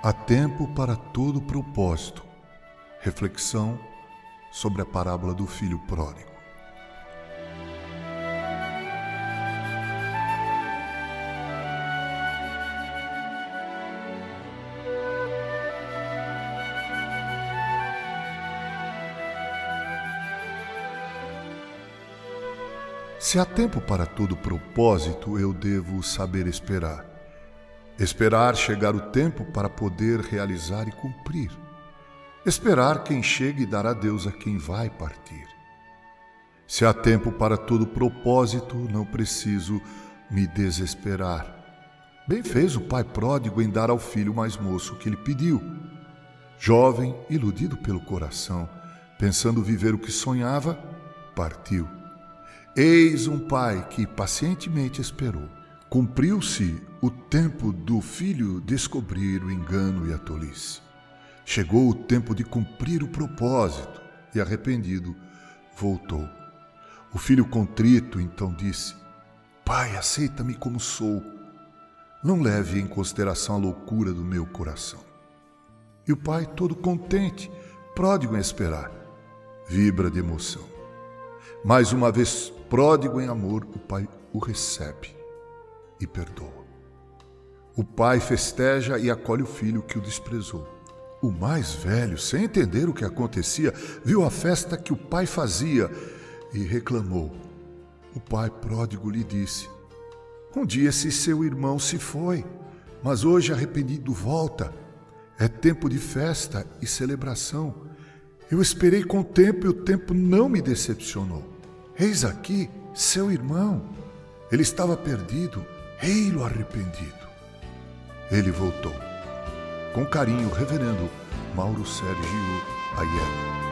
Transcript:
Há tempo para todo propósito. Reflexão sobre a parábola do filho pródigo. Se há tempo para todo propósito, eu devo saber esperar. Esperar chegar o tempo para poder realizar e cumprir. Esperar quem chega e dar adeus a quem vai partir. Se há tempo para todo propósito, não preciso me desesperar. Bem fez o pai pródigo em dar ao filho mais moço o que ele pediu. Jovem, iludido pelo coração, pensando viver o que sonhava, partiu. Eis um pai que pacientemente esperou. Cumpriu-se o tempo do filho descobrir o engano e a tolice. Chegou o tempo de cumprir o propósito e, arrependido, voltou. O filho contrito então disse: Pai, aceita-me como sou. Não leve em consideração a loucura do meu coração. E o pai, todo contente, pródigo em esperar, vibra de emoção. Mais uma vez, pródigo em amor, o pai o recebe e perdoa. O pai festeja e acolhe o filho que o desprezou. O mais velho, sem entender o que acontecia, viu a festa que o pai fazia e reclamou. O pai pródigo lhe disse: Um dia esse seu irmão se foi, mas hoje arrependido volta. É tempo de festa e celebração. Eu esperei com o tempo e o tempo não me decepcionou. Eis aqui seu irmão. Ele estava perdido, ei-lo arrependido. Ele voltou. Com carinho, reverendo Mauro Sérgio Aiello.